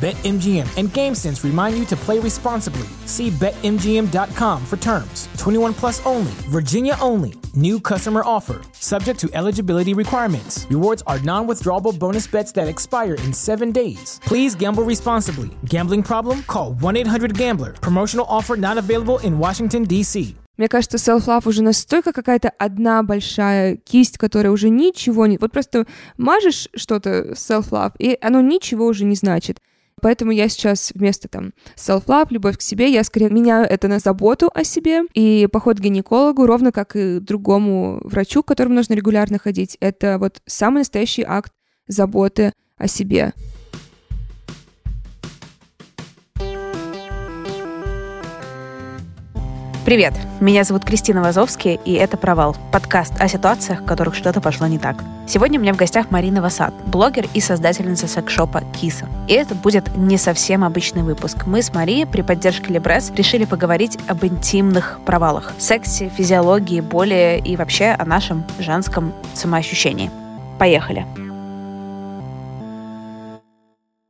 BetMGM and GameSense remind you to play responsibly. See BetMGM.com for terms. 21 plus only, Virginia only. New customer offer, subject to eligibility requirements. Rewards are non withdrawable bonus bets that expire in seven days. Please gamble responsibly. Gambling problem? Call 1 800 Gambler. Promotional offer not available in Washington, D.C. Мне кажется, self-love уже настолько какая-то одна большая кисть, которая уже ничего не... Вот просто мажешь что-то self-love, и оно ничего уже не значит. Поэтому я сейчас вместо там self-love, любовь к себе, я скорее меняю это на заботу о себе. И поход к гинекологу, ровно как и другому врачу, к которому нужно регулярно ходить, это вот самый настоящий акт заботы о себе. Привет, меня зовут Кристина Вазовский, и это «Провал» — подкаст о ситуациях, в которых что-то пошло не так. Сегодня у меня в гостях Марина Васад, блогер и создательница секс-шопа «Киса». И это будет не совсем обычный выпуск. Мы с Марией при поддержке Лебрес решили поговорить об интимных провалах, сексе, физиологии, боли и вообще о нашем женском самоощущении. Поехали!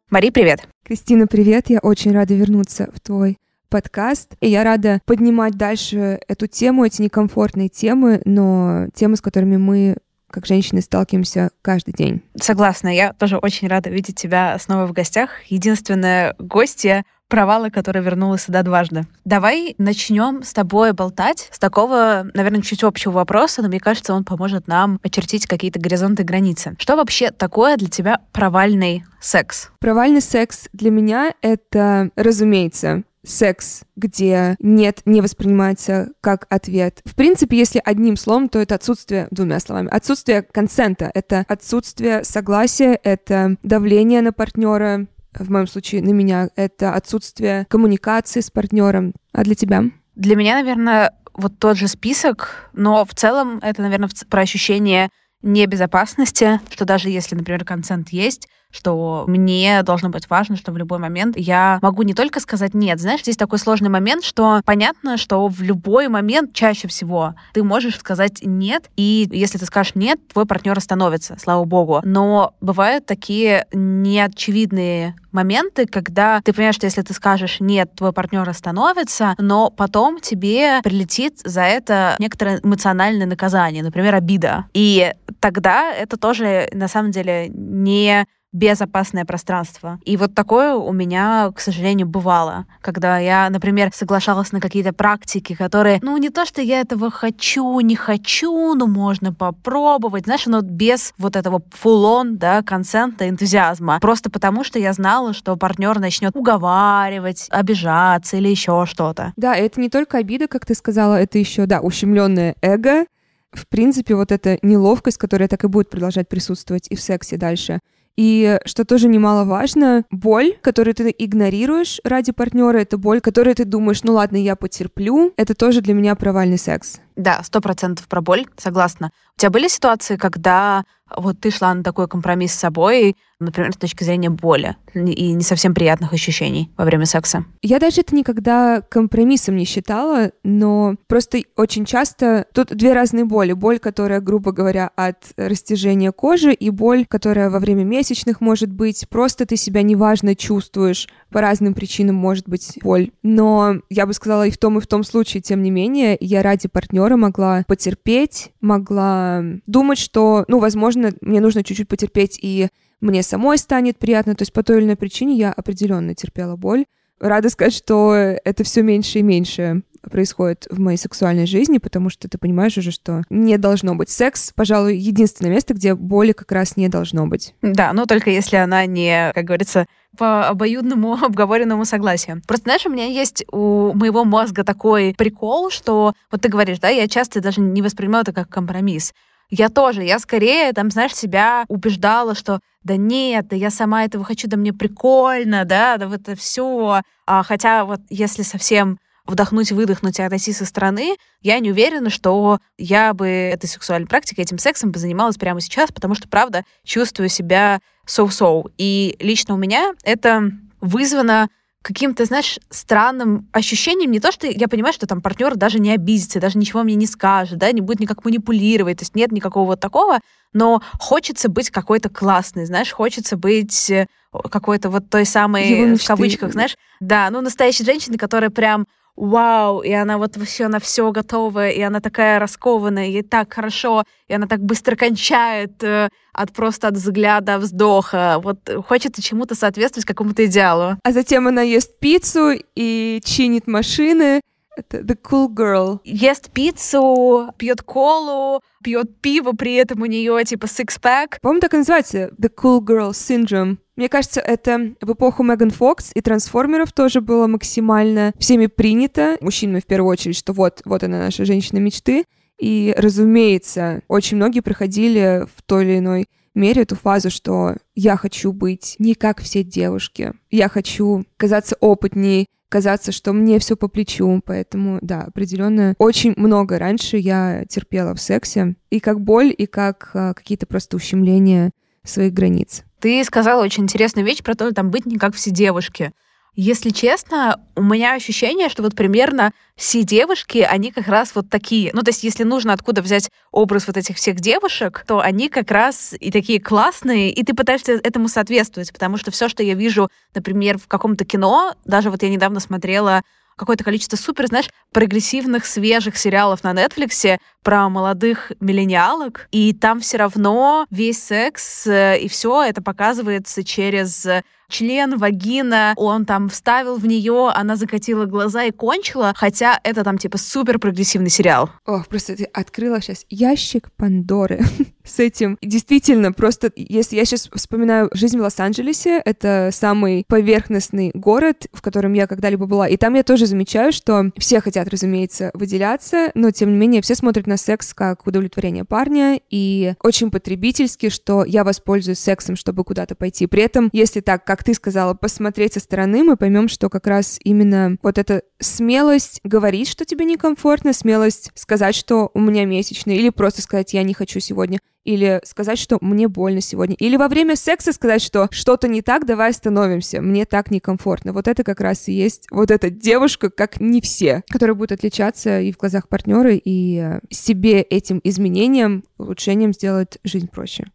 Мари, привет! Кристина, привет! Я очень рада вернуться в твой подкаст. И я рада поднимать дальше эту тему, эти некомфортные темы, но темы, с которыми мы как женщины сталкиваемся каждый день. Согласна, я тоже очень рада видеть тебя снова в гостях. Единственная гостья провала, которая вернулась сюда дважды. Давай начнем с тобой болтать с такого, наверное, чуть общего вопроса, но мне кажется, он поможет нам очертить какие-то горизонты границы. Что вообще такое для тебя провальный секс? Провальный секс для меня — это, разумеется, секс, где нет, не воспринимается как ответ. В принципе, если одним словом, то это отсутствие, двумя словами, отсутствие консента, это отсутствие согласия, это давление на партнера, в моем случае на меня, это отсутствие коммуникации с партнером. А для тебя? Для меня, наверное, вот тот же список, но в целом это, наверное, про ощущение небезопасности, что даже если, например, консент есть, что мне должно быть важно, что в любой момент я могу не только сказать нет. Знаешь, здесь такой сложный момент, что понятно, что в любой момент чаще всего ты можешь сказать нет, и если ты скажешь нет, твой партнер остановится, слава богу. Но бывают такие неочевидные моменты, когда ты понимаешь, что если ты скажешь нет, твой партнер остановится, но потом тебе прилетит за это некоторое эмоциональное наказание, например, обида. И тогда это тоже на самом деле не безопасное пространство. И вот такое у меня, к сожалению, бывало, когда я, например, соглашалась на какие-то практики, которые, ну, не то, что я этого хочу, не хочу, но можно попробовать, знаешь, но без вот этого full-on, да, консента, энтузиазма. Просто потому, что я знала, что партнер начнет уговаривать, обижаться или еще что-то. Да, это не только обида, как ты сказала, это еще, да, ущемленное эго, в принципе, вот эта неловкость, которая так и будет продолжать присутствовать и в сексе дальше. И что тоже немаловажно, боль, которую ты игнорируешь ради партнера, это боль, которую ты думаешь, ну ладно, я потерплю, это тоже для меня провальный секс. Да, сто процентов про боль, согласна. У тебя были ситуации, когда вот ты шла на такой компромисс с собой, например, с точки зрения боли и не совсем приятных ощущений во время секса? Я даже это никогда компромиссом не считала, но просто очень часто тут две разные боли. Боль, которая, грубо говоря, от растяжения кожи, и боль, которая во время месячных может быть. Просто ты себя неважно чувствуешь. По разным причинам может быть боль. Но я бы сказала и в том, и в том случае, тем не менее, я ради партнера могла потерпеть, могла думать, что, ну, возможно, мне нужно чуть-чуть потерпеть и мне самой станет приятно. То есть по той или иной причине я определенно терпела боль. Рада сказать, что это все меньше и меньше происходит в моей сексуальной жизни, потому что ты понимаешь уже, что не должно быть. Секс, пожалуй, единственное место, где боли как раз не должно быть. Да, но только если она не, как говорится, по обоюдному обговоренному согласию. Просто, знаешь, у меня есть у моего мозга такой прикол, что вот ты говоришь, да, я часто даже не воспринимаю это как компромисс. Я тоже, я скорее, там, знаешь, себя убеждала, что да нет, да я сама этого хочу, да мне прикольно, да, да вот это все. А, хотя вот если совсем вдохнуть, выдохнуть и отойти со стороны, я не уверена, что я бы этой сексуальной практикой, этим сексом бы занималась прямо сейчас, потому что, правда, чувствую себя so-so. И лично у меня это вызвано каким-то, знаешь, странным ощущением, не то, что я понимаю, что там партнер даже не обидится, даже ничего мне не скажет, да, не будет никак манипулировать, то есть нет никакого вот такого, но хочется быть какой-то классной, знаешь, хочется быть э, какой-то вот той самой, в кавычках, знаешь, да, ну, настоящей женщины, которая прям вау, и она вот вообще на все готова, и она такая раскованная, ей так хорошо, и она так быстро кончает э, от просто от взгляда, вздоха. Вот хочется чему-то соответствовать какому-то идеалу. А затем она ест пиццу и чинит машины. Это the cool girl. Ест пиццу, пьет колу, пьет пиво, при этом у нее типа six-pack. По-моему, так и называется the cool girl syndrome. Мне кажется, это в эпоху Меган Фокс и трансформеров тоже было максимально всеми принято, мужчинами в первую очередь, что вот, вот она наша женщина мечты. И, разумеется, очень многие проходили в той или иной мере эту фазу, что я хочу быть не как все девушки, я хочу казаться опытней, казаться, что мне все по плечу, поэтому, да, определенно очень много раньше я терпела в сексе, и как боль, и как а, какие-то просто ущемления своих границ. Ты сказала очень интересную вещь про то, там быть не как все девушки. Если честно, у меня ощущение, что вот примерно все девушки, они как раз вот такие. Ну, то есть, если нужно откуда взять образ вот этих всех девушек, то они как раз и такие классные, и ты пытаешься этому соответствовать, потому что все, что я вижу, например, в каком-то кино, даже вот я недавно смотрела какое-то количество супер, знаешь, прогрессивных, свежих сериалов на Netflix про молодых миллениалок, и там все равно весь секс э, и все это показывается через член, вагина, он там вставил в нее, она закатила глаза и кончила, хотя это там типа супер прогрессивный сериал. Ох, просто ты открыла сейчас ящик Пандоры с этим. Действительно, просто если я сейчас вспоминаю жизнь в Лос-Анджелесе, это самый поверхностный город, в котором я когда-либо была, и там я тоже замечаю, что все хотят, разумеется, выделяться, но тем не менее все смотрят на секс как удовлетворение парня, и очень потребительски, что я воспользуюсь сексом, чтобы куда-то пойти. При этом, если так, как ты сказала, посмотреть со стороны, мы поймем, что как раз именно вот эта смелость говорить, что тебе некомфортно, смелость сказать, что у меня месячные, или просто сказать, я не хочу сегодня, или сказать, что мне больно сегодня, или во время секса сказать, что что-то не так, давай остановимся, мне так некомфортно. Вот это как раз и есть вот эта девушка, как не все, которая будет отличаться и в глазах партнера, и э, себе этим изменением, улучшением сделать жизнь проще.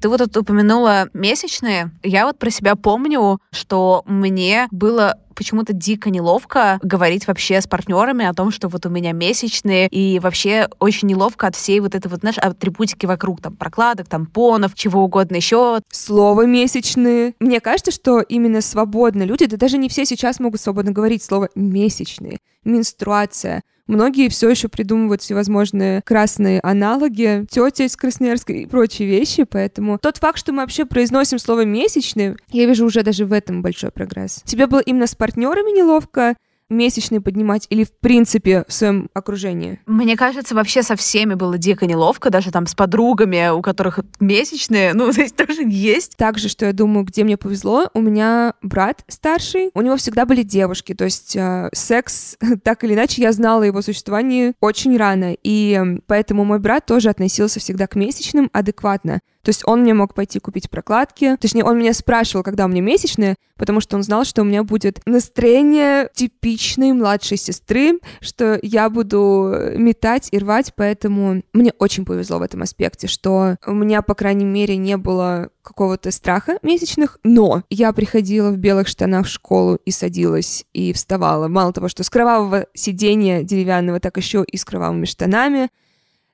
Ты вот тут упомянула месячные. Я вот про себя помню, что мне было почему-то дико неловко говорить вообще с партнерами о том, что вот у меня месячные, и вообще очень неловко от всей вот этой вот, знаешь, атрибутики вокруг, там, прокладок, тампонов, чего угодно еще. Слово месячные. Мне кажется, что именно свободно люди, да даже не все сейчас могут свободно говорить слово месячные, менструация, Многие все еще придумывают всевозможные красные аналоги, тетя из Красноярска и прочие вещи, поэтому тот факт, что мы вообще произносим слово «месячный», я вижу уже даже в этом большой прогресс. Тебе было именно с партнерами неловко, месячные поднимать или в принципе в своем окружении? Мне кажется, вообще со всеми было дико неловко, даже там с подругами, у которых месячные, ну, здесь тоже есть. Также, что я думаю, где мне повезло, у меня брат старший, у него всегда были девушки, то есть э, секс, так или иначе, я знала его существование очень рано, и поэтому мой брат тоже относился всегда к месячным адекватно. То есть он мне мог пойти купить прокладки. Точнее, он меня спрашивал, когда у меня месячные, потому что он знал, что у меня будет настроение типичной младшей сестры, что я буду метать и рвать, поэтому мне очень повезло в этом аспекте, что у меня, по крайней мере, не было какого-то страха месячных, но я приходила в белых штанах в школу и садилась и вставала. Мало того, что с кровавого сидения деревянного, так еще и с кровавыми штанами.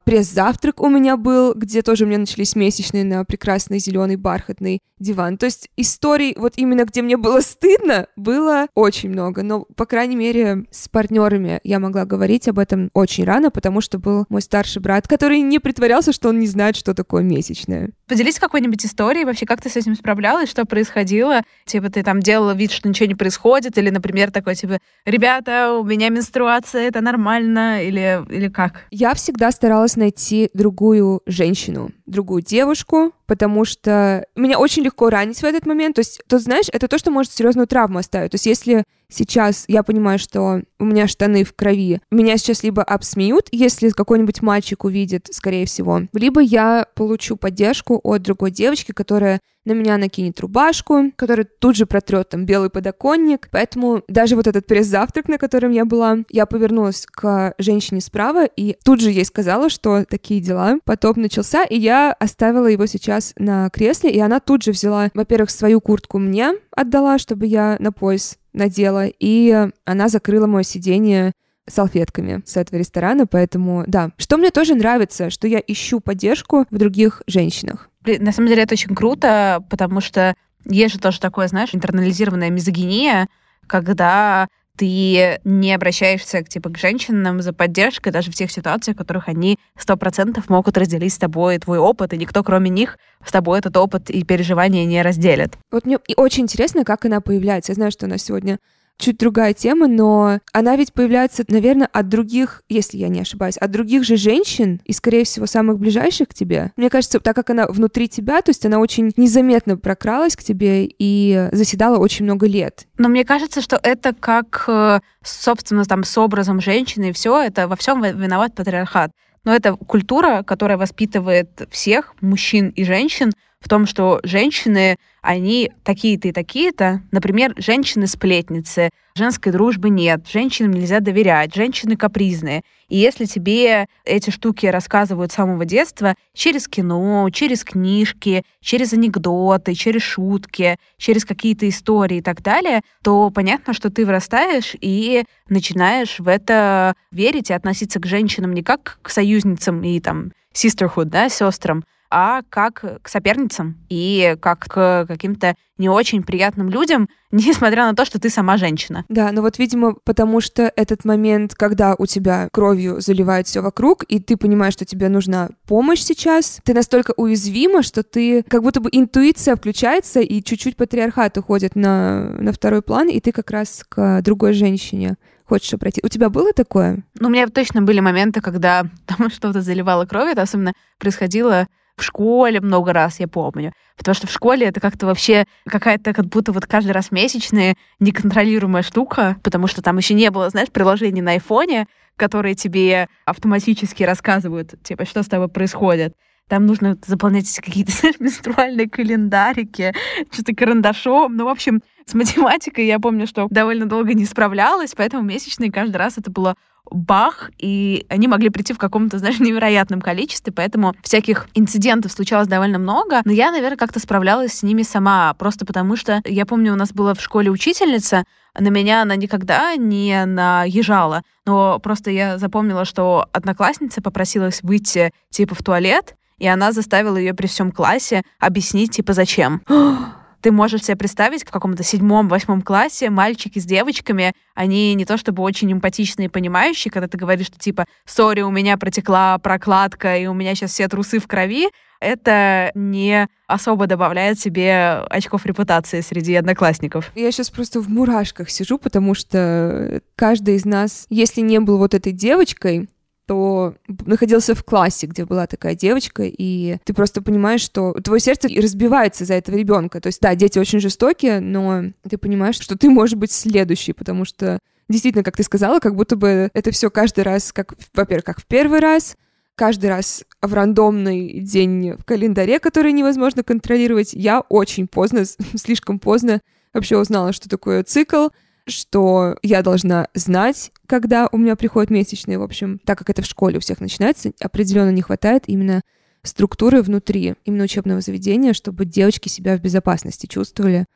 Пресс-завтрак у меня был, где тоже у меня начались месячные на прекрасный зеленый бархатный диван. То есть историй вот именно где мне было стыдно, было очень много. Но, по крайней мере, с партнерами я могла говорить об этом очень рано, потому что был мой старший брат, который не притворялся, что он не знает, что такое месячное. Поделись какой-нибудь историей вообще, как ты с этим справлялась, что происходило? Типа ты там делала вид, что ничего не происходит, или, например, такой типа, ребята, у меня менструация, это нормально, или, или как? Я всегда старалась найти другую женщину, другую девушку, потому что меня очень легко ранить в этот момент. То есть, тут, знаешь, это то, что может серьезную травму оставить. То есть, если сейчас я понимаю, что у меня штаны в крови, меня сейчас либо обсмеют, если какой-нибудь мальчик увидит, скорее всего, либо я получу поддержку от другой девочки, которая на меня накинет рубашку, которая тут же протрет там белый подоконник. Поэтому даже вот этот пресс-завтрак, на котором я была, я повернулась к женщине справа и тут же ей сказала, что такие дела. Потоп начался, и я оставила его сейчас на кресле, и она тут же взяла, во-первых, свою куртку мне отдала, чтобы я на пояс надела, и она закрыла мое сиденье салфетками с этого ресторана, поэтому да. Что мне тоже нравится, что я ищу поддержку в других женщинах. На самом деле это очень круто, потому что есть же тоже такое, знаешь, интернализированная мизогиния, когда ты не обращаешься типа, к женщинам за поддержкой даже в тех ситуациях, в которых они сто процентов могут разделить с тобой твой опыт, и никто, кроме них, с тобой этот опыт и переживания не разделит. Вот мне очень интересно, как она появляется. Я знаю, что она сегодня чуть другая тема, но она ведь появляется, наверное, от других, если я не ошибаюсь, от других же женщин и, скорее всего, самых ближайших к тебе. Мне кажется, так как она внутри тебя, то есть она очень незаметно прокралась к тебе и заседала очень много лет. Но мне кажется, что это как, э, собственно, там с образом женщины и все, это во всем виноват патриархат. Но это культура, которая воспитывает всех, мужчин и женщин, в том, что женщины, они такие-то и такие-то. Например, женщины-сплетницы, женской дружбы нет, женщинам нельзя доверять, женщины капризные. И если тебе эти штуки рассказывают с самого детства через кино, через книжки, через анекдоты, через шутки, через какие-то истории и так далее, то понятно, что ты вырастаешь и начинаешь в это верить и относиться к женщинам не как к союзницам и там sisterhood, да, сестрам, а как к соперницам и как к каким-то не очень приятным людям, несмотря на то, что ты сама женщина. Да, но вот, видимо, потому что этот момент, когда у тебя кровью заливает все вокруг, и ты понимаешь, что тебе нужна помощь сейчас, ты настолько уязвима, что ты как будто бы интуиция включается, и чуть-чуть патриархат уходит на, на второй план, и ты как раз к другой женщине хочешь обратить. У тебя было такое? Ну, у меня точно были моменты, когда там что-то заливало кровь, это особенно происходило в школе много раз, я помню. Потому что в школе это как-то вообще какая-то как будто вот каждый раз месячная неконтролируемая штука, потому что там еще не было, знаешь, приложений на айфоне, которые тебе автоматически рассказывают, типа, что с тобой происходит. Там нужно заполнять какие-то, знаешь, менструальные календарики, что-то карандашом. Ну, в общем, с математикой я помню, что довольно долго не справлялась, поэтому месячные каждый раз это было бах, и они могли прийти в каком-то, знаешь, невероятном количестве, поэтому всяких инцидентов случалось довольно много, но я, наверное, как-то справлялась с ними сама, просто потому что, я помню, у нас была в школе учительница, на меня она никогда не наезжала, но просто я запомнила, что одноклассница попросилась выйти, типа, в туалет, и она заставила ее при всем классе объяснить, типа, зачем. ты можешь себе представить, в каком-то седьмом-восьмом классе мальчики с девочками, они не то чтобы очень эмпатичные и понимающие, когда ты говоришь, что типа, сори, у меня протекла прокладка, и у меня сейчас все трусы в крови, это не особо добавляет себе очков репутации среди одноклассников. Я сейчас просто в мурашках сижу, потому что каждый из нас, если не был вот этой девочкой, то находился в классе, где была такая девочка, и ты просто понимаешь, что твое сердце разбивается за этого ребенка. То есть, да, дети очень жестокие, но ты понимаешь, что ты можешь быть следующий, потому что действительно, как ты сказала, как будто бы это все каждый раз, как, во-первых, как в первый раз, каждый раз в рандомный день в календаре, который невозможно контролировать. Я очень поздно, слишком поздно вообще узнала, что такое цикл, что я должна знать, когда у меня приходят месячные. В общем, так как это в школе у всех начинается, определенно не хватает именно структуры внутри именно учебного заведения, чтобы девочки себя в безопасности чувствовали,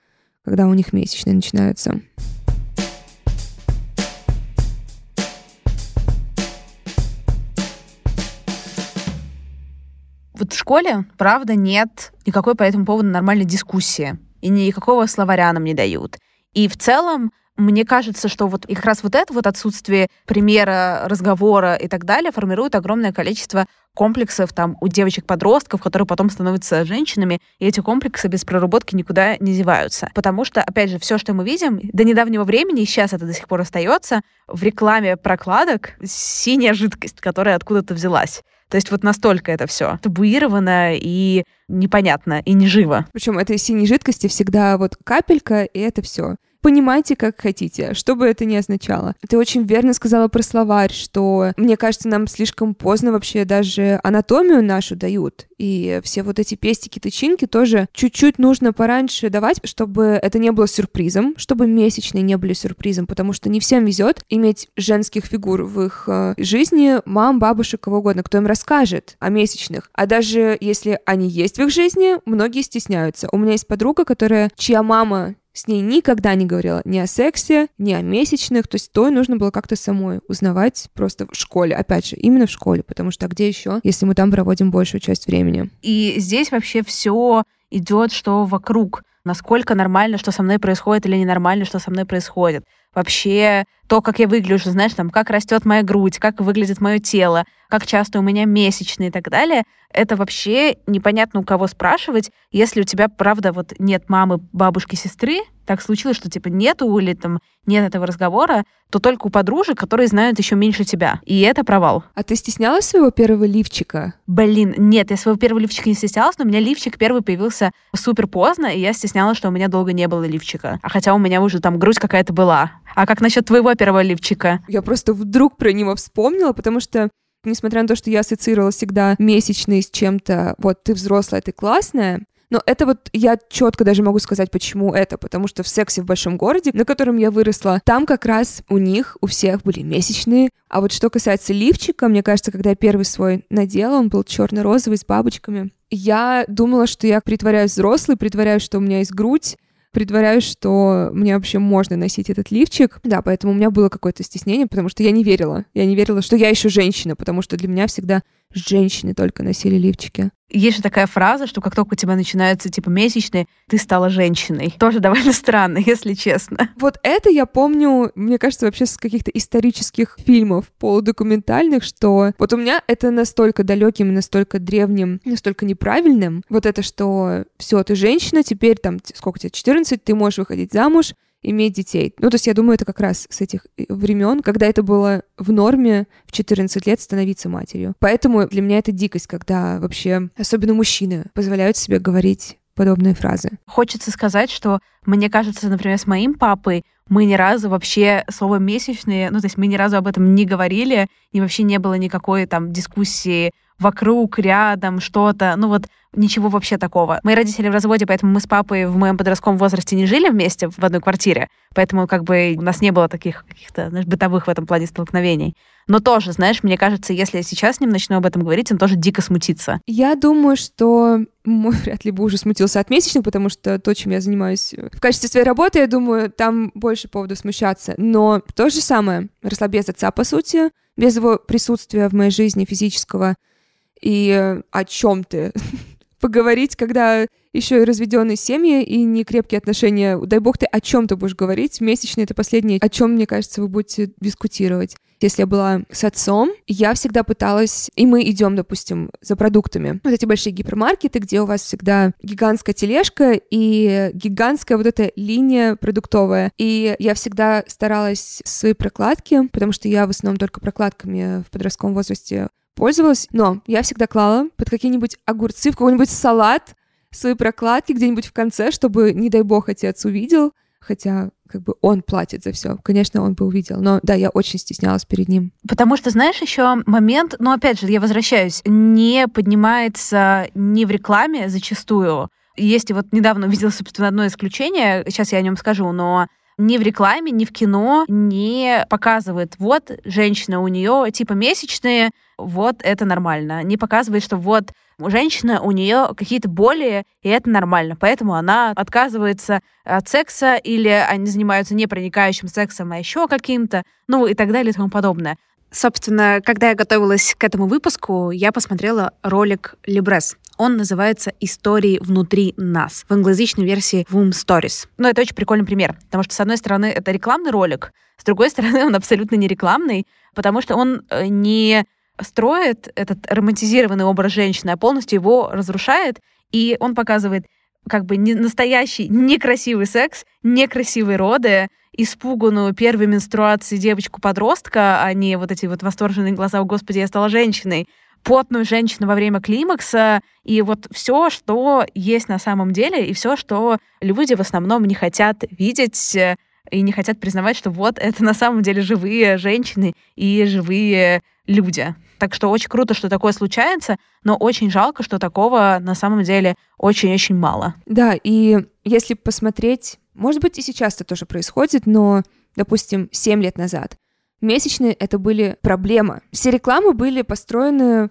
когда у них месячные начинаются. Вот в школе, правда, нет никакой по этому поводу нормальной дискуссии. И никакого словаря нам не дают. И в целом мне кажется, что вот и как раз вот это вот отсутствие примера, разговора и так далее формирует огромное количество комплексов там у девочек-подростков, которые потом становятся женщинами, и эти комплексы без проработки никуда не деваются. Потому что, опять же, все, что мы видим, до недавнего времени, и сейчас это до сих пор остается, в рекламе прокладок синяя жидкость, которая откуда-то взялась. То есть вот настолько это все табуировано и непонятно, и неживо. Причем этой синей жидкости всегда вот капелька, и это все понимайте, как хотите, что бы это ни означало. Ты очень верно сказала про словарь, что, мне кажется, нам слишком поздно вообще даже анатомию нашу дают, и все вот эти пестики, тычинки тоже чуть-чуть нужно пораньше давать, чтобы это не было сюрпризом, чтобы месячные не были сюрпризом, потому что не всем везет иметь женских фигур в их э, жизни, мам, бабушек, кого угодно, кто им расскажет о месячных. А даже если они есть в их жизни, многие стесняются. У меня есть подруга, которая, чья мама с ней никогда не говорила ни о сексе, ни о месячных, то есть то нужно было как-то самой узнавать просто в школе, опять же, именно в школе, потому что а где еще, если мы там проводим большую часть времени. И здесь вообще все идет, что вокруг, насколько нормально, что со мной происходит, или ненормально, что со мной происходит. Вообще то, как я выгляжу, знаешь, там, как растет моя грудь, как выглядит мое тело, как часто у меня месячные и так далее, это вообще непонятно у кого спрашивать, если у тебя, правда, вот нет мамы, бабушки, сестры, так случилось, что типа нету или там нет этого разговора, то только у подружек, которые знают еще меньше тебя. И это провал. А ты стеснялась своего первого лифчика? Блин, нет, я своего первого лифчика не стеснялась, но у меня лифчик первый появился супер поздно, и я стеснялась, что у меня долго не было лифчика. А хотя у меня уже там грудь какая-то была. А как насчет твоего первого лифчика? Я просто вдруг про него вспомнила, потому что несмотря на то, что я ассоциировала всегда месячные с чем-то, вот ты взрослая, ты классная, но это вот я четко даже могу сказать, почему это. Потому что в сексе в большом городе, на котором я выросла, там как раз у них, у всех были месячные. А вот что касается лифчика, мне кажется, когда я первый свой надела, он был черно-розовый с бабочками. Я думала, что я притворяюсь взрослой, притворяюсь, что у меня есть грудь, притворяюсь, что мне вообще можно носить этот лифчик. Да, поэтому у меня было какое-то стеснение, потому что я не верила. Я не верила, что я еще женщина, потому что для меня всегда женщины только носили лифчики. Есть же такая фраза, что как только у тебя начинаются типа месячные, ты стала женщиной. Тоже довольно странно, если честно. Вот это я помню, мне кажется, вообще с каких-то исторических фильмов полудокументальных, что вот у меня это настолько далеким, настолько древним, настолько неправильным. Вот это, что все, ты женщина, теперь там, сколько тебе, 14, ты можешь выходить замуж, иметь детей. Ну, то есть я думаю, это как раз с этих э, времен, когда это было в норме в 14 лет становиться матерью. Поэтому для меня это дикость, когда вообще, особенно мужчины, позволяют себе говорить подобные фразы. Хочется сказать, что мне кажется, например, с моим папой мы ни разу вообще слово месячные, ну, то есть мы ни разу об этом не говорили, и вообще не было никакой там дискуссии вокруг, рядом, что-то. Ну вот ничего вообще такого. Мои родители в разводе, поэтому мы с папой в моем подростковом возрасте не жили вместе в одной квартире, поэтому как бы у нас не было таких каких-то, знаешь, бытовых в этом плане столкновений. Но тоже, знаешь, мне кажется, если я сейчас с ним начну об этом говорить, он тоже дико смутится. Я думаю, что мой вряд ли бы уже смутился от месячных, потому что то, чем я занимаюсь в качестве своей работы, я думаю, там больше повода смущаться. Но то же самое, росла без отца, по сути, без его присутствия в моей жизни физического, и о чем ты поговорить, когда еще и разведенные семьи и не крепкие отношения. Дай бог ты о чем ты будешь говорить. Месячные это последнее, о чем, мне кажется, вы будете дискутировать. Если я была с отцом, я всегда пыталась, и мы идем, допустим, за продуктами. Вот эти большие гипермаркеты, где у вас всегда гигантская тележка и гигантская вот эта линия продуктовая. И я всегда старалась свои прокладки, потому что я в основном только прокладками в подростковом возрасте пользовалась, но я всегда клала под какие-нибудь огурцы в какой-нибудь салат свои прокладки где-нибудь в конце, чтобы, не дай бог, отец увидел, хотя как бы он платит за все. Конечно, он бы увидел. Но да, я очень стеснялась перед ним. Потому что, знаешь, еще момент, но опять же, я возвращаюсь, не поднимается ни в рекламе зачастую. Есть и вот недавно увидела, собственно, одно исключение, сейчас я о нем скажу, но ни в рекламе, ни в кино не показывает, вот женщина у нее типа месячные, вот это нормально. Не показывает, что вот женщина, у нее какие-то боли, и это нормально. Поэтому она отказывается от секса, или они занимаются не проникающим сексом, а еще каким-то, ну и так далее и тому подобное. Собственно, когда я готовилась к этому выпуску, я посмотрела ролик Либрес. Он называется «Истории внутри нас» в англоязычной версии Womb Stories. Ну, это очень прикольный пример, потому что, с одной стороны, это рекламный ролик, с другой стороны, он абсолютно не рекламный, потому что он э, не строит этот романтизированный образ женщины, а полностью его разрушает, и он показывает как бы не настоящий, некрасивый секс, некрасивые роды, испуганную первой менструации девочку-подростка, а не вот эти вот восторженные глаза «О, Господи, я стала женщиной», потную женщину во время климакса, и вот все, что есть на самом деле, и все, что люди в основном не хотят видеть э, и не хотят признавать, что вот это на самом деле живые женщины и живые люди. Так что очень круто, что такое случается, но очень жалко, что такого на самом деле очень-очень мало. Да, и если посмотреть, может быть, и сейчас это тоже происходит, но, допустим, 7 лет назад месячные это были проблема. Все рекламы были построены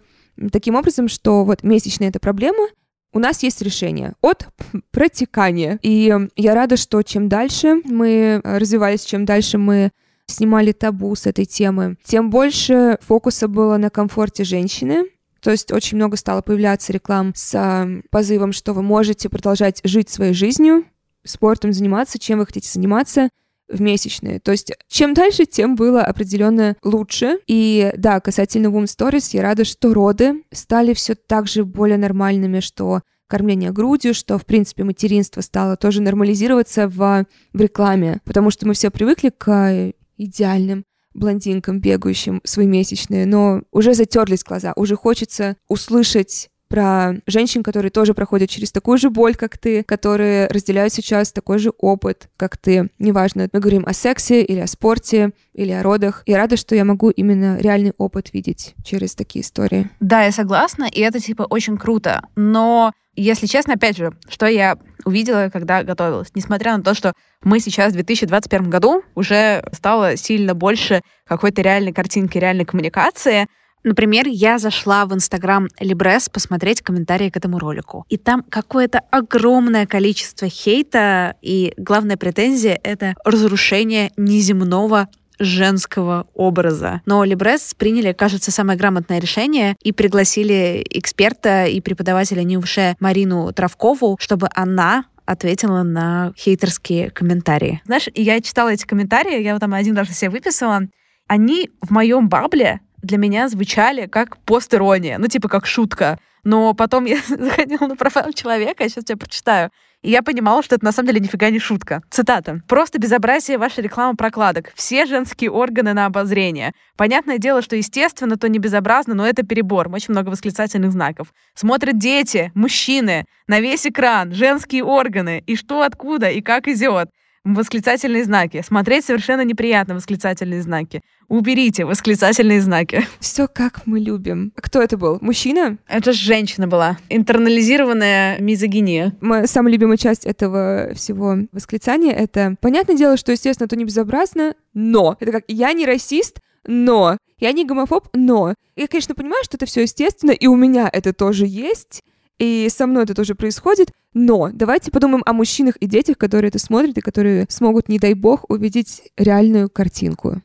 таким образом, что вот месячные это проблема, у нас есть решение от протекания. И я рада, что чем дальше мы развивались, чем дальше мы снимали табу с этой темы, тем больше фокуса было на комфорте женщины, то есть очень много стало появляться реклам с позывом, что вы можете продолжать жить своей жизнью, спортом заниматься, чем вы хотите заниматься, в месячные. То есть чем дальше, тем было определенно лучше. И да, касательно Womb Stories, я рада, что роды стали все так же более нормальными, что кормление грудью, что, в принципе, материнство стало тоже нормализироваться в, в рекламе, потому что мы все привыкли к идеальным блондинкам, бегающим свои месячные, но уже затерлись глаза, уже хочется услышать про женщин, которые тоже проходят через такую же боль, как ты, которые разделяют сейчас такой же опыт, как ты. Неважно, мы говорим о сексе или о спорте, или о родах. И рада, что я могу именно реальный опыт видеть через такие истории. Да, я согласна, и это, типа, очень круто. Но если честно, опять же, что я увидела, когда готовилась, несмотря на то, что мы сейчас в 2021 году уже стало сильно больше какой-то реальной картинки, реальной коммуникации, Например, я зашла в Инстаграм Либрес посмотреть комментарии к этому ролику. И там какое-то огромное количество хейта, и главная претензия — это разрушение неземного женского образа. Но Либрес приняли, кажется, самое грамотное решение и пригласили эксперта и преподавателя Ньюше Марину Травкову, чтобы она ответила на хейтерские комментарии. Знаешь, я читала эти комментарии, я вот там один даже себе выписала. Они в моем бабле для меня звучали как постерония, ну, типа как шутка. Но потом я заходила на профайл человека, я сейчас тебе прочитаю, и я понимала, что это на самом деле нифига не шутка. Цитата. «Просто безобразие вашей рекламы прокладок. Все женские органы на обозрение. Понятное дело, что естественно, то не безобразно, но это перебор. Очень много восклицательных знаков. Смотрят дети, мужчины, на весь экран, женские органы. И что, откуда, и как идет восклицательные знаки. Смотреть совершенно неприятно восклицательные знаки. Уберите восклицательные знаки. Все как мы любим. Кто это был? Мужчина? Это же женщина была. Интернализированная мизогиния. Моя самая любимая часть этого всего восклицания — это понятное дело, что, естественно, это не безобразно, но. Это как «я не расист, но». Я не гомофоб, но. Я, конечно, понимаю, что это все естественно, и у меня это тоже есть, и со мной это тоже происходит, но давайте подумаем о мужчинах и детях, которые это смотрят и которые смогут, не дай бог, увидеть реальную картинку.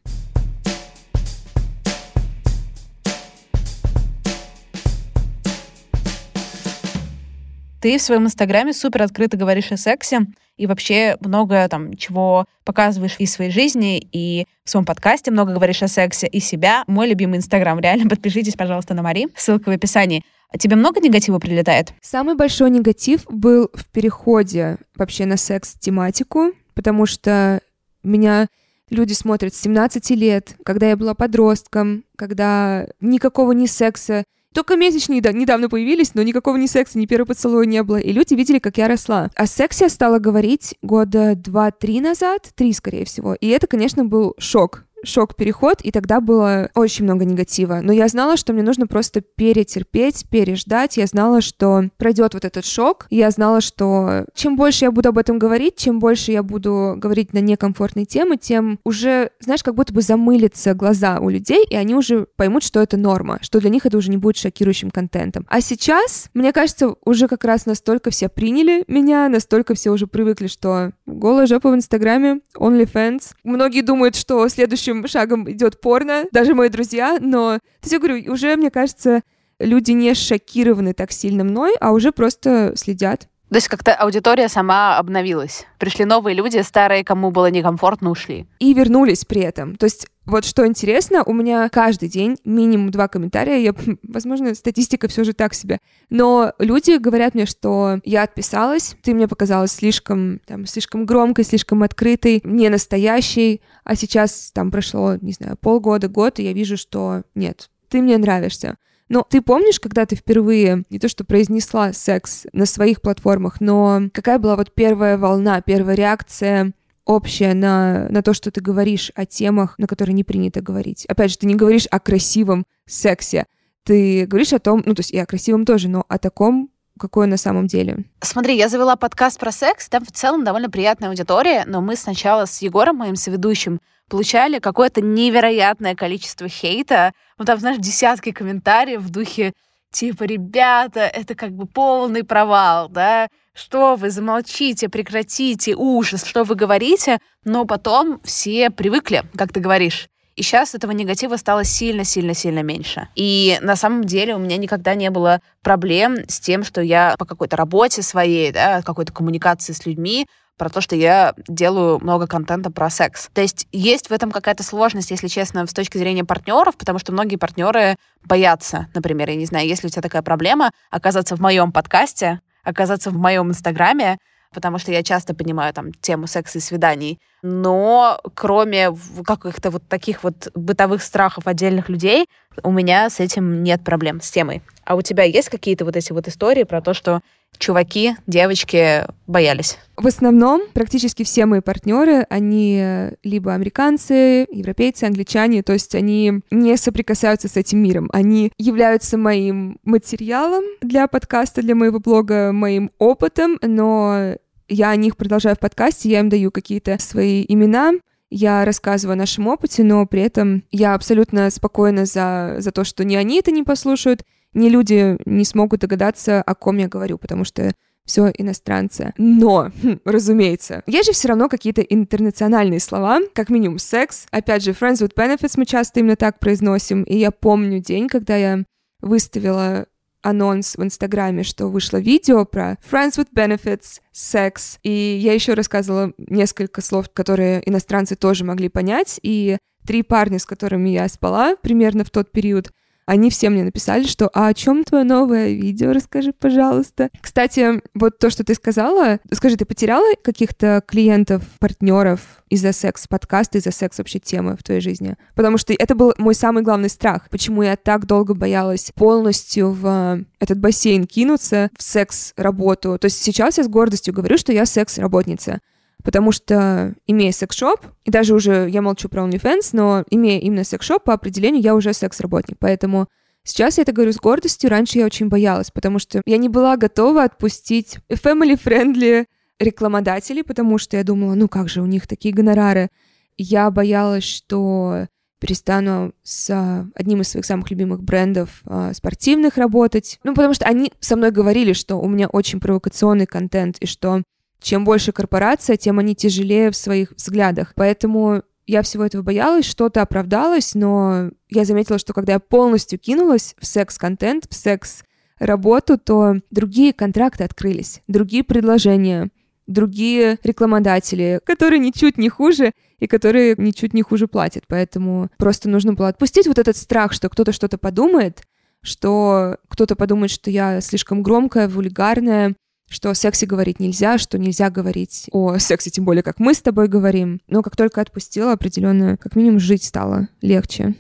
Ты в своем инстаграме супер открыто говоришь о сексе и вообще много там чего показываешь из своей жизни, и в своем подкасте много говоришь о сексе и себя. Мой любимый инстаграм, реально подпишитесь, пожалуйста, на Мари, ссылка в описании. А тебе много негатива прилетает? Самый большой негатив был в переходе вообще на секс-тематику, потому что меня люди смотрят с 17 лет, когда я была подростком, когда никакого ни секса, только месячные да, недавно появились, но никакого ни секса, ни первого поцелуя не было. И люди видели, как я росла. О сексе я стала говорить года два-три назад, три, скорее всего. И это, конечно, был шок шок-переход, и тогда было очень много негатива. Но я знала, что мне нужно просто перетерпеть, переждать. Я знала, что пройдет вот этот шок. Я знала, что чем больше я буду об этом говорить, чем больше я буду говорить на некомфортные темы, тем уже, знаешь, как будто бы замылятся глаза у людей, и они уже поймут, что это норма, что для них это уже не будет шокирующим контентом. А сейчас, мне кажется, уже как раз настолько все приняли меня, настолько все уже привыкли, что голая жопа в Инстаграме, OnlyFans. Многие думают, что следующим быстрым шагом идет порно, даже мои друзья, но, то есть я говорю, уже, мне кажется, люди не шокированы так сильно мной, а уже просто следят. То есть как-то аудитория сама обновилась. Пришли новые люди, старые, кому было некомфортно, ушли. И вернулись при этом. То есть вот что интересно, у меня каждый день минимум два комментария. Я, возможно, статистика все же так себе. Но люди говорят мне, что я отписалась, ты мне показалась слишком, там, слишком громкой, слишком открытой, не настоящей, а сейчас там прошло, не знаю, полгода, год, и я вижу, что нет, ты мне нравишься. Но ты помнишь, когда ты впервые не то что произнесла секс на своих платформах, но какая была вот первая волна, первая реакция общая на, на то, что ты говоришь о темах, на которые не принято говорить. Опять же, ты не говоришь о красивом сексе, ты говоришь о том, ну, то есть и о красивом тоже, но о таком, какое на самом деле. Смотри, я завела подкаст про секс, там в целом довольно приятная аудитория, но мы сначала с Егором, моим соведущим, получали какое-то невероятное количество хейта. Ну, там, знаешь, десятки комментариев в духе типа, ребята, это как бы полный провал, да, что вы, замолчите, прекратите, ужас, что вы говорите, но потом все привыкли, как ты говоришь. И сейчас этого негатива стало сильно-сильно-сильно меньше. И на самом деле у меня никогда не было проблем с тем, что я по какой-то работе своей, да, какой-то коммуникации с людьми про то, что я делаю много контента про секс. То есть есть в этом какая-то сложность, если честно, с точки зрения партнеров, потому что многие партнеры боятся, например, я не знаю, если у тебя такая проблема, оказаться в моем подкасте, оказаться в моем инстаграме, потому что я часто понимаю там тему секса и свиданий. Но кроме каких-то вот таких вот бытовых страхов отдельных людей, у меня с этим нет проблем, с темой. А у тебя есть какие-то вот эти вот истории про то, что чуваки, девочки боялись? В основном практически все мои партнеры, они либо американцы, европейцы, англичане, то есть они не соприкасаются с этим миром. Они являются моим материалом для подкаста, для моего блога, моим опытом, но я о них продолжаю в подкасте, я им даю какие-то свои имена, я рассказываю о нашем опыте, но при этом я абсолютно спокойна за, за то, что ни они это не послушают, ни люди не смогут догадаться, о ком я говорю, потому что все иностранцы. Но, хм, разумеется, есть же все равно какие-то интернациональные слова, как минимум секс. Опять же, friends with benefits мы часто именно так произносим. И я помню день, когда я выставила анонс в Инстаграме, что вышло видео про Friends with Benefits, секс. И я еще рассказывала несколько слов, которые иностранцы тоже могли понять. И три парня, с которыми я спала примерно в тот период, они все мне написали, что «А о чем твое новое видео? Расскажи, пожалуйста». Кстати, вот то, что ты сказала, скажи, ты потеряла каких-то клиентов, партнеров из-за секс-подкаста, из-за секс вообще темы в твоей жизни? Потому что это был мой самый главный страх. Почему я так долго боялась полностью в этот бассейн кинуться, в секс-работу. То есть сейчас я с гордостью говорю, что я секс-работница потому что, имея секс-шоп, и даже уже я молчу про OnlyFans, но имея именно секс-шоп, по определению я уже секс-работник, поэтому Сейчас я это говорю с гордостью, раньше я очень боялась, потому что я не была готова отпустить family-friendly рекламодателей, потому что я думала, ну как же, у них такие гонорары. Я боялась, что перестану с одним из своих самых любимых брендов э, спортивных работать. Ну, потому что они со мной говорили, что у меня очень провокационный контент, и что чем больше корпорация, тем они тяжелее в своих взглядах. Поэтому я всего этого боялась, что-то оправдалось, но я заметила, что когда я полностью кинулась в секс-контент, в секс-работу, то другие контракты открылись, другие предложения, другие рекламодатели, которые ничуть не хуже и которые ничуть не хуже платят. Поэтому просто нужно было отпустить вот этот страх, что кто-то что-то подумает, что кто-то подумает, что я слишком громкая, вульгарная, что о сексе говорить нельзя, что нельзя говорить о сексе, тем более, как мы с тобой говорим. Но как только отпустила, определенно, как минимум, жить стало легче.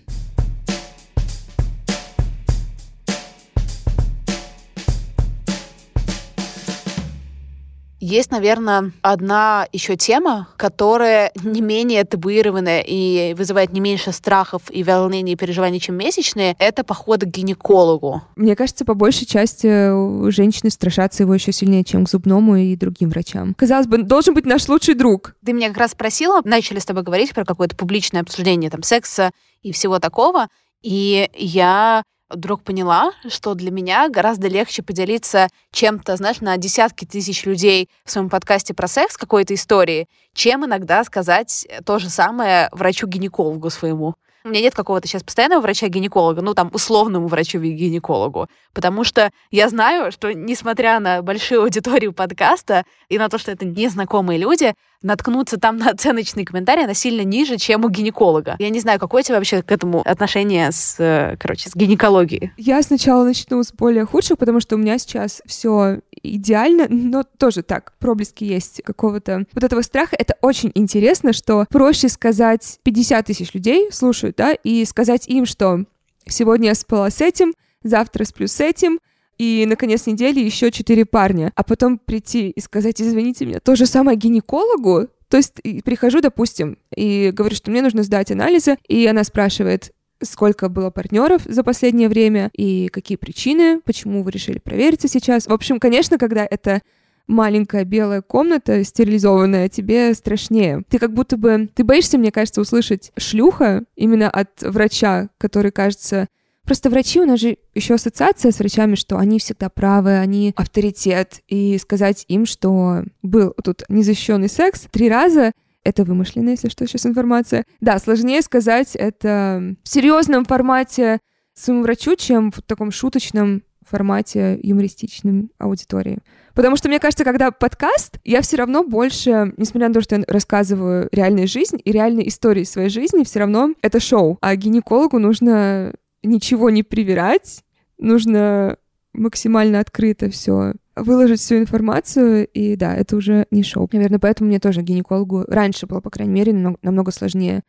Есть, наверное, одна еще тема, которая не менее табуированная и вызывает не меньше страхов и волнений и переживаний, чем месячные. Это походы к гинекологу. Мне кажется, по большей части женщины страшатся его еще сильнее, чем к зубному и другим врачам. Казалось бы, должен быть наш лучший друг. Ты меня как раз спросила, начали с тобой говорить про какое-то публичное обсуждение там секса и всего такого. И я вдруг поняла, что для меня гораздо легче поделиться чем-то, знаешь, на десятки тысяч людей в своем подкасте про секс, какой-то истории, чем иногда сказать то же самое врачу-гинекологу своему. У меня нет какого-то сейчас постоянного врача-гинеколога, ну, там, условному врачу-гинекологу, потому что я знаю, что, несмотря на большую аудиторию подкаста и на то, что это незнакомые люди, наткнуться там на оценочные комментарии, она сильно ниже, чем у гинеколога. Я не знаю, какое у тебя вообще к этому отношение с, э, короче, с гинекологией? Я сначала начну с более худших, потому что у меня сейчас все идеально, но тоже так, проблески есть какого-то вот этого страха. Это очень интересно, что проще сказать 50 тысяч людей слушают, да, и сказать им, что сегодня я спала с этим, завтра сплю с этим, и на конец недели еще четыре парня, а потом прийти и сказать, извините меня, то же самое гинекологу, то есть прихожу, допустим, и говорю, что мне нужно сдать анализы, и она спрашивает, сколько было партнеров за последнее время и какие причины, почему вы решили провериться сейчас. В общем, конечно, когда это маленькая белая комната, стерилизованная, тебе страшнее. Ты как будто бы... Ты боишься, мне кажется, услышать шлюха именно от врача, который кажется Просто врачи, у нас же еще ассоциация с врачами, что они всегда правы, они авторитет, и сказать им, что был тут незащищенный секс три раза, это вымышленная, если что, сейчас информация. Да, сложнее сказать это в серьезном формате своему врачу, чем в таком шуточном формате юмористичном аудитории. Потому что, мне кажется, когда подкаст, я все равно больше, несмотря на то, что я рассказываю реальную жизнь и реальные истории своей жизни, все равно это шоу. А гинекологу нужно ничего не привирать, нужно максимально открыто все выложить всю информацию, и да, это уже не шоу. Наверное, поэтому мне тоже гинекологу раньше было, по крайней мере, намного, сложнее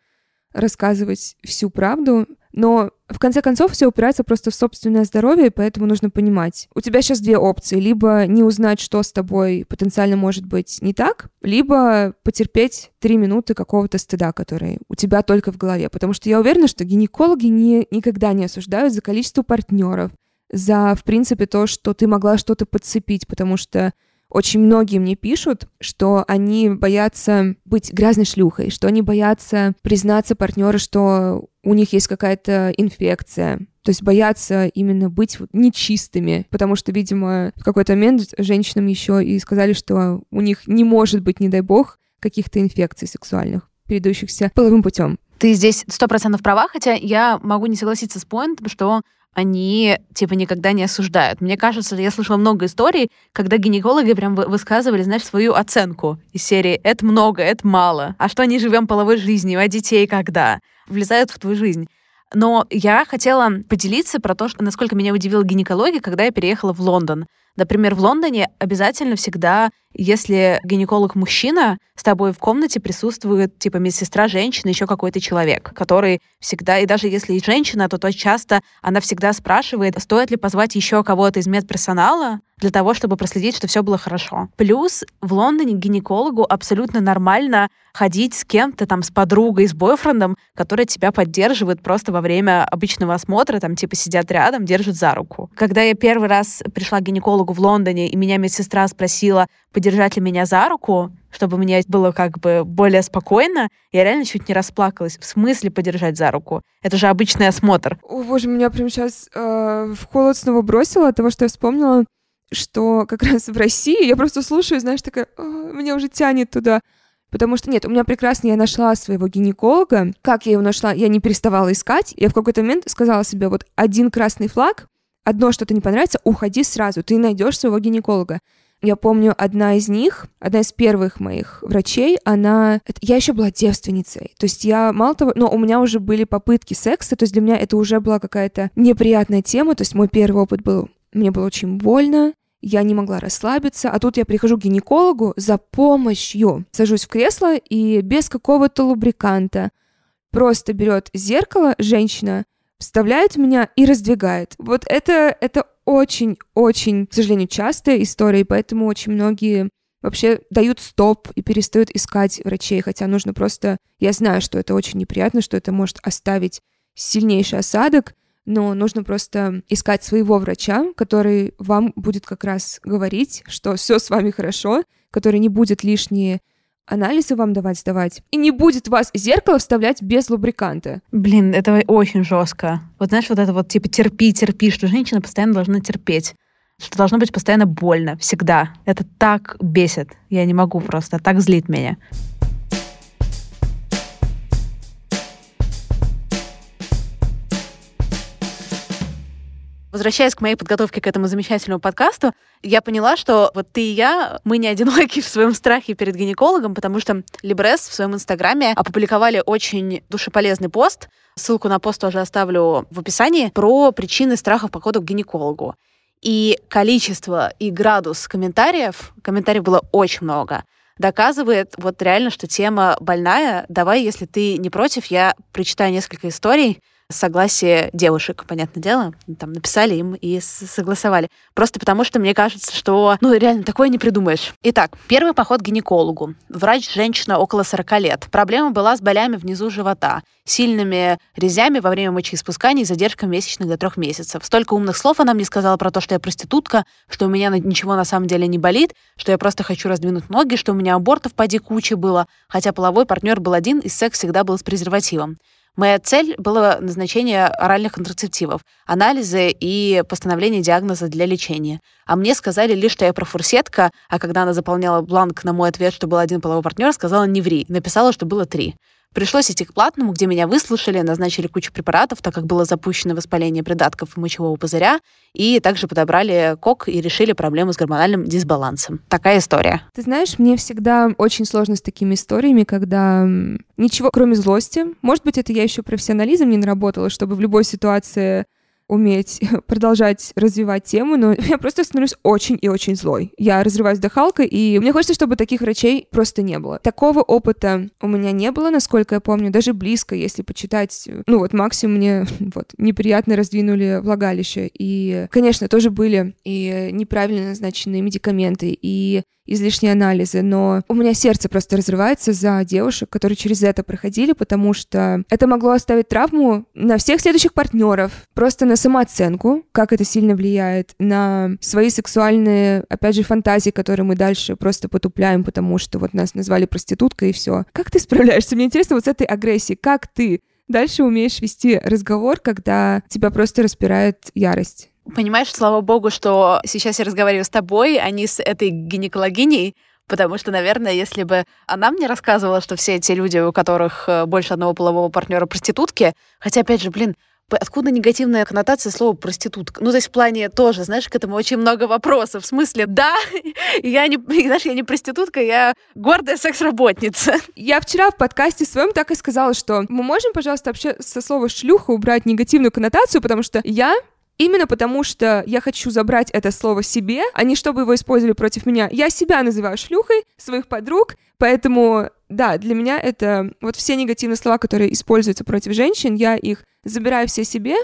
рассказывать всю правду, но в конце концов все упирается просто в собственное здоровье, поэтому нужно понимать. У тебя сейчас две опции. Либо не узнать, что с тобой потенциально может быть не так, либо потерпеть три минуты какого-то стыда, который у тебя только в голове. Потому что я уверена, что гинекологи не, никогда не осуждают за количество партнеров, за, в принципе, то, что ты могла что-то подцепить, потому что очень многие мне пишут, что они боятся быть грязной шлюхой, что они боятся признаться партнеру, что у них есть какая-то инфекция. То есть боятся именно быть нечистыми, потому что, видимо, в какой-то момент женщинам еще и сказали, что у них не может быть, не дай бог, каких-то инфекций сексуальных, передающихся половым путем. Ты здесь сто процентов права, хотя я могу не согласиться с поинтом, что они типа никогда не осуждают. Мне кажется, я слышала много историй, когда гинекологи прям высказывали, знаешь, свою оценку из серии «это много, это мало», а что не живем половой жизнью, а детей когда? Влезают в твою жизнь. Но я хотела поделиться про то, насколько меня удивила гинекология, когда я переехала в Лондон. Например, в Лондоне обязательно всегда, если гинеколог мужчина, с тобой в комнате присутствует типа медсестра женщина, еще какой-то человек, который всегда, и даже если женщина, то то часто она всегда спрашивает, стоит ли позвать еще кого-то из медперсонала для того, чтобы проследить, что все было хорошо. Плюс в Лондоне гинекологу абсолютно нормально ходить с кем-то, там, с подругой, с бойфрендом, который тебя поддерживает просто во время обычного осмотра, там, типа, сидят рядом, держат за руку. Когда я первый раз пришла к гинекологу в Лондоне, и меня медсестра спросила, подержать ли меня за руку, чтобы мне было как бы более спокойно, я реально чуть не расплакалась. В смысле подержать за руку? Это же обычный осмотр. О, боже, меня прям сейчас э, в холод снова бросило от того, что я вспомнила, что как раз в России я просто слушаю, знаешь, такая, меня уже тянет туда. Потому что нет, у меня прекрасно, я нашла своего гинеколога. Как я его нашла, я не переставала искать. Я в какой-то момент сказала себе, вот один красный флаг, одно что-то не понравится, уходи сразу, ты найдешь своего гинеколога. Я помню, одна из них, одна из первых моих врачей, она... Я еще была девственницей. То есть я, мало того... Но у меня уже были попытки секса, то есть для меня это уже была какая-то неприятная тема. То есть мой первый опыт был... Мне было очень больно, я не могла расслабиться, а тут я прихожу к гинекологу за помощью. Сажусь в кресло и без какого-то лубриканта просто берет зеркало женщина, вставляет меня и раздвигает. Вот это, это очень-очень, к сожалению, частая история, и поэтому очень многие вообще дают стоп и перестают искать врачей, хотя нужно просто... Я знаю, что это очень неприятно, что это может оставить сильнейший осадок, но нужно просто искать своего врача, который вам будет как раз говорить, что все с вами хорошо, который не будет лишние анализы вам давать сдавать, и не будет вас зеркало вставлять без лубриканта. Блин, это очень жестко. Вот знаешь, вот это вот типа терпи, терпи, что женщина постоянно должна терпеть что должно быть постоянно больно, всегда. Это так бесит. Я не могу просто, так злит меня. Возвращаясь к моей подготовке к этому замечательному подкасту, я поняла, что вот ты и я, мы не одиноки в своем страхе перед гинекологом, потому что Либрес в своем инстаграме опубликовали очень душеполезный пост, ссылку на пост тоже оставлю в описании, про причины страха в к гинекологу. И количество и градус комментариев, комментариев было очень много, доказывает вот реально, что тема больная. Давай, если ты не против, я прочитаю несколько историй, согласие девушек, понятное дело, там написали им и согласовали. Просто потому, что мне кажется, что, ну, реально, такое не придумаешь. Итак, первый поход к гинекологу. Врач-женщина около 40 лет. Проблема была с болями внизу живота, сильными резями во время мочеиспускания и задержкой месячных до трех месяцев. Столько умных слов она мне сказала про то, что я проститутка, что у меня ничего на самом деле не болит, что я просто хочу раздвинуть ноги, что у меня абортов поди куча было, хотя половой партнер был один, и секс всегда был с презервативом. Моя цель была назначение оральных контрацептивов, анализы и постановление диагноза для лечения. А мне сказали лишь, что я профурсетка, а когда она заполняла бланк на мой ответ, что был один половой партнер, сказала «не ври». Написала, что было три. Пришлось идти к платному, где меня выслушали, назначили кучу препаратов, так как было запущено воспаление придатков мочевого пузыря, и также подобрали кок и решили проблему с гормональным дисбалансом. Такая история. Ты знаешь, мне всегда очень сложно с такими историями, когда ничего, кроме злости. Может быть, это я еще профессионализм не наработала, чтобы в любой ситуации уметь продолжать развивать тему, но я просто становлюсь очень и очень злой. Я разрываюсь до Халка, и мне хочется, чтобы таких врачей просто не было. Такого опыта у меня не было, насколько я помню, даже близко, если почитать. Ну вот максимум мне вот неприятно раздвинули влагалище. И, конечно, тоже были и неправильно назначенные медикаменты, и излишние анализы, но у меня сердце просто разрывается за девушек, которые через это проходили, потому что это могло оставить травму на всех следующих партнеров, просто на самооценку, как это сильно влияет, на свои сексуальные, опять же, фантазии, которые мы дальше просто потупляем, потому что вот нас назвали проституткой и все. Как ты справляешься? Мне интересно вот с этой агрессией. Как ты дальше умеешь вести разговор, когда тебя просто распирает ярость? Понимаешь, слава богу, что сейчас я разговариваю с тобой, а не с этой гинекологиней, Потому что, наверное, если бы она мне рассказывала, что все эти люди, у которых э, больше одного полового партнера проститутки, хотя, опять же, блин, откуда негативная коннотация слова проститутка? Ну, то есть в плане тоже, знаешь, к этому очень много вопросов. В смысле, да, я не, знаешь, я не проститутка, я гордая секс-работница. Я вчера в подкасте своем так и сказала, что мы можем, пожалуйста, вообще со слова шлюха убрать негативную коннотацию, потому что я Именно потому, что я хочу забрать это слово себе, а не чтобы его использовали против меня. Я себя называю шлюхой, своих подруг, поэтому, да, для меня это вот все негативные слова, которые используются против женщин, я их забираю все себе,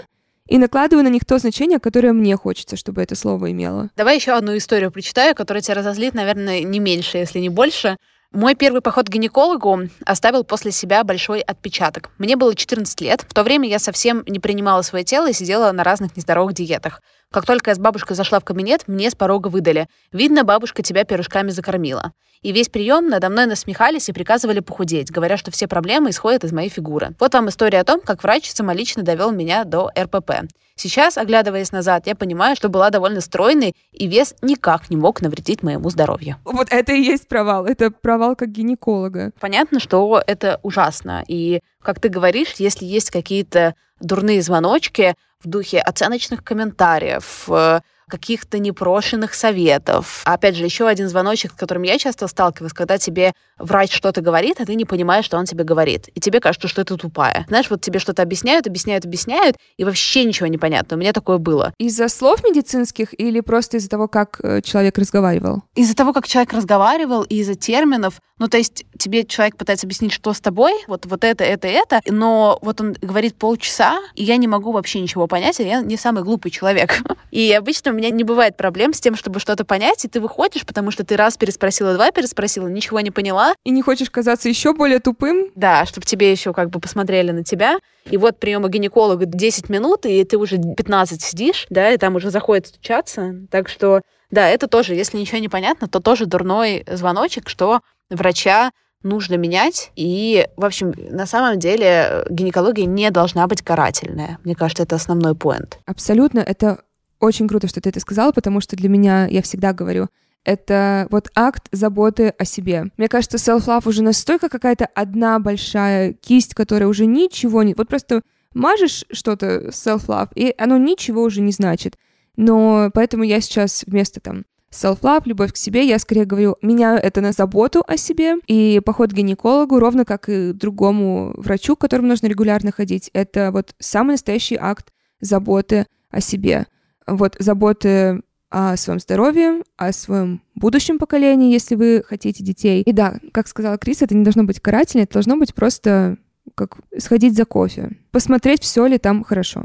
и накладываю на них то значение, которое мне хочется, чтобы это слово имело. Давай еще одну историю прочитаю, которая тебя разозлит, наверное, не меньше, если не больше. Мой первый поход к гинекологу оставил после себя большой отпечаток. Мне было 14 лет. В то время я совсем не принимала свое тело и сидела на разных нездоровых диетах. Как только я с бабушкой зашла в кабинет, мне с порога выдали. Видно, бабушка тебя пирожками закормила. И весь прием надо мной насмехались и приказывали похудеть, говоря, что все проблемы исходят из моей фигуры. Вот вам история о том, как врач самолично довел меня до РПП. Сейчас, оглядываясь назад, я понимаю, что была довольно стройной, и вес никак не мог навредить моему здоровью. Вот это и есть провал. Это провал как гинеколога. Понятно, что это ужасно. И, как ты говоришь, если есть какие-то дурные звоночки в духе оценочных комментариев, э, каких-то непрошенных советов. Опять же, еще один звоночек, с которым я часто сталкиваюсь, когда тебе врач что-то говорит, а ты не понимаешь, что он тебе говорит. И тебе кажется, что ты тупая. Знаешь, вот тебе что-то объясняют, объясняют, объясняют, и вообще ничего не понятно. У меня такое было. Из-за слов медицинских или просто из-за того, как э, человек разговаривал? Из-за того, как человек разговаривал, и из-за терминов. Ну, то есть тебе человек пытается объяснить, что с тобой, вот, вот это, это, это, но вот он говорит полчаса, и я не могу вообще ничего понять, а я не самый глупый человек. И обычно у меня не бывает проблем с тем, чтобы что-то понять, и ты выходишь, потому что ты раз переспросила, два переспросила, ничего не поняла. И не хочешь казаться еще более тупым? Да, чтобы тебе еще как бы посмотрели на тебя. И вот приема гинеколога 10 минут, и ты уже 15 сидишь, да, и там уже заходит стучаться. Так что, да, это тоже, если ничего не понятно, то тоже дурной звоночек, что врача нужно менять. И, в общем, на самом деле гинекология не должна быть карательная. Мне кажется, это основной поинт. Абсолютно. Это очень круто, что ты это сказала, потому что для меня, я всегда говорю, это вот акт заботы о себе. Мне кажется, self-love уже настолько какая-то одна большая кисть, которая уже ничего не... Вот просто мажешь что-то self-love, и оно ничего уже не значит. Но поэтому я сейчас вместо там self-love, любовь к себе, я скорее говорю, меняю это на заботу о себе. И поход к гинекологу, ровно как и другому врачу, к которому нужно регулярно ходить, это вот самый настоящий акт заботы о себе. Вот заботы о своем здоровье, о своем будущем поколении, если вы хотите детей. И да, как сказала Крис, это не должно быть карательно, это должно быть просто как сходить за кофе, посмотреть, все ли там хорошо.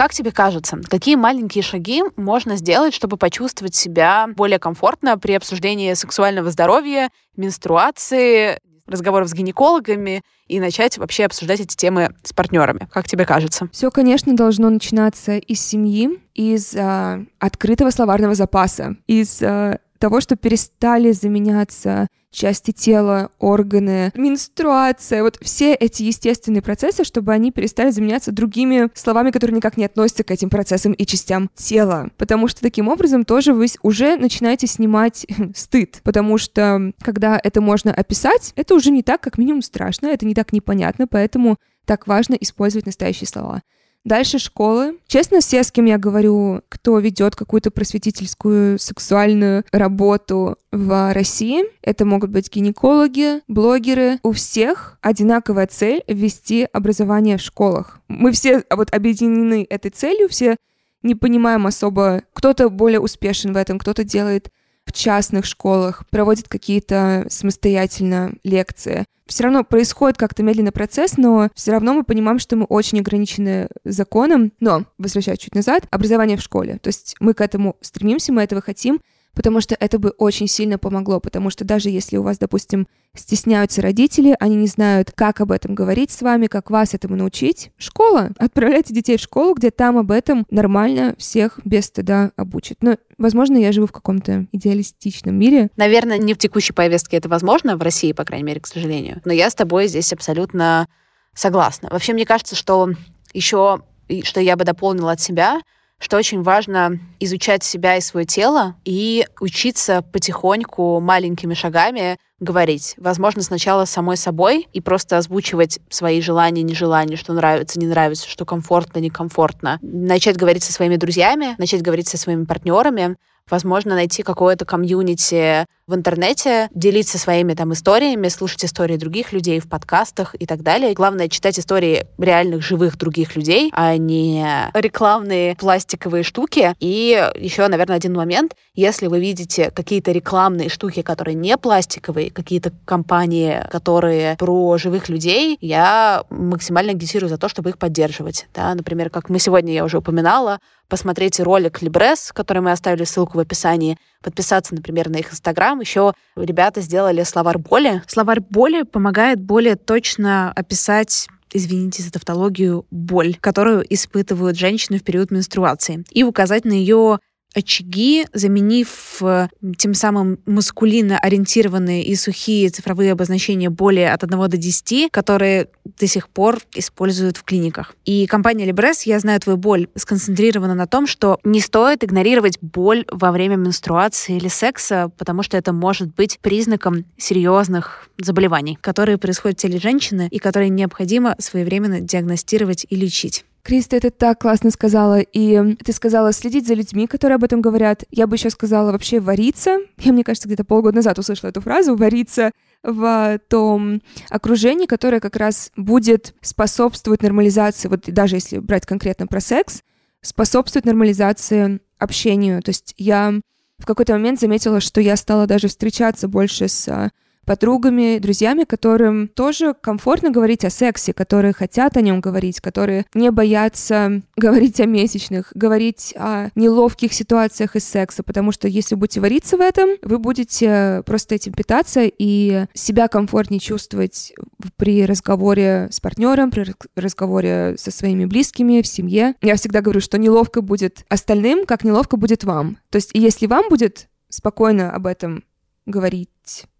Как тебе кажется, какие маленькие шаги можно сделать, чтобы почувствовать себя более комфортно при обсуждении сексуального здоровья, менструации, разговоров с гинекологами и начать вообще обсуждать эти темы с партнерами. Как тебе кажется? Все, конечно, должно начинаться из семьи, из э, открытого словарного запаса, из э, того, что перестали заменяться части тела, органы, менструация, вот все эти естественные процессы, чтобы они перестали заменяться другими словами, которые никак не относятся к этим процессам и частям тела. Потому что таким образом тоже вы уже начинаете снимать стыд. Потому что когда это можно описать, это уже не так, как минимум, страшно, это не так непонятно, поэтому так важно использовать настоящие слова. Дальше школы. Честно, все, с кем я говорю, кто ведет какую-то просветительскую сексуальную работу в России, это могут быть гинекологи, блогеры. У всех одинаковая цель — ввести образование в школах. Мы все вот объединены этой целью, все не понимаем особо, кто-то более успешен в этом, кто-то делает в частных школах, проводит какие-то самостоятельно лекции. Все равно происходит как-то медленный процесс, но все равно мы понимаем, что мы очень ограничены законом. Но, возвращаясь чуть назад, образование в школе. То есть мы к этому стремимся, мы этого хотим, потому что это бы очень сильно помогло, потому что даже если у вас, допустим, стесняются родители, они не знают, как об этом говорить с вами, как вас этому научить, школа. Отправляйте детей в школу, где там об этом нормально всех без стыда обучат. Но, возможно, я живу в каком-то идеалистичном мире. Наверное, не в текущей повестке это возможно, в России, по крайней мере, к сожалению. Но я с тобой здесь абсолютно согласна. Вообще, мне кажется, что еще, что я бы дополнила от себя — что очень важно изучать себя и свое тело и учиться потихоньку, маленькими шагами говорить. Возможно, сначала самой собой и просто озвучивать свои желания, нежелания, что нравится, не нравится, что комфортно, некомфортно. Начать говорить со своими друзьями, начать говорить со своими партнерами, возможно, найти какое-то комьюнити в интернете, делиться своими там историями, слушать истории других людей в подкастах и так далее. Главное читать истории реальных живых других людей, а не рекламные пластиковые штуки. И еще, наверное, один момент. Если вы видите какие-то рекламные штуки, которые не пластиковые, какие-то компании, которые про живых людей, я максимально агитирую за то, чтобы их поддерживать. Да? Например, как мы сегодня, я уже упоминала, посмотреть ролик Либрес, который мы оставили ссылку в описании, подписаться, например, на их Инстаграм. Еще ребята сделали словарь боли. Словарь боли помогает более точно описать извините за тавтологию, боль, которую испытывают женщины в период менструации, и указать на ее очаги, заменив э, тем самым маскулинно ориентированные и сухие цифровые обозначения более от 1 до 10, которые до сих пор используют в клиниках. И компания Libres, я знаю твою боль, сконцентрирована на том, что не стоит игнорировать боль во время менструации или секса, потому что это может быть признаком серьезных заболеваний, которые происходят в теле женщины и которые необходимо своевременно диагностировать и лечить. Криста, это так классно сказала. И ты сказала следить за людьми, которые об этом говорят. Я бы еще сказала вообще вариться. Я, мне кажется, где-то полгода назад услышала эту фразу «вариться» в том окружении, которое как раз будет способствовать нормализации, вот даже если брать конкретно про секс, способствует нормализации общению. То есть я в какой-то момент заметила, что я стала даже встречаться больше с подругами, друзьями, которым тоже комфортно говорить о сексе, которые хотят о нем говорить, которые не боятся говорить о месячных, говорить о неловких ситуациях из секса, потому что если будете вариться в этом, вы будете просто этим питаться и себя комфортнее чувствовать при разговоре с партнером, при разговоре со своими близкими, в семье. Я всегда говорю, что неловко будет остальным, как неловко будет вам. То есть если вам будет спокойно об этом говорить,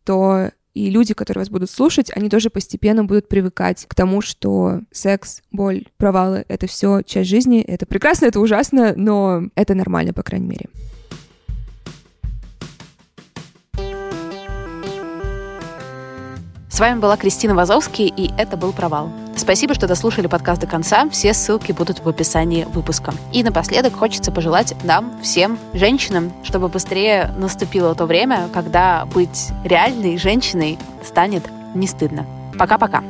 то и люди, которые вас будут слушать, они тоже постепенно будут привыкать к тому, что секс, боль, провалы — это все часть жизни. Это прекрасно, это ужасно, но это нормально, по крайней мере. С вами была Кристина Вазовский, и это был «Провал». Спасибо, что дослушали подкаст до конца. Все ссылки будут в описании выпуска. И напоследок хочется пожелать нам, всем женщинам, чтобы быстрее наступило то время, когда быть реальной женщиной станет не стыдно. Пока-пока.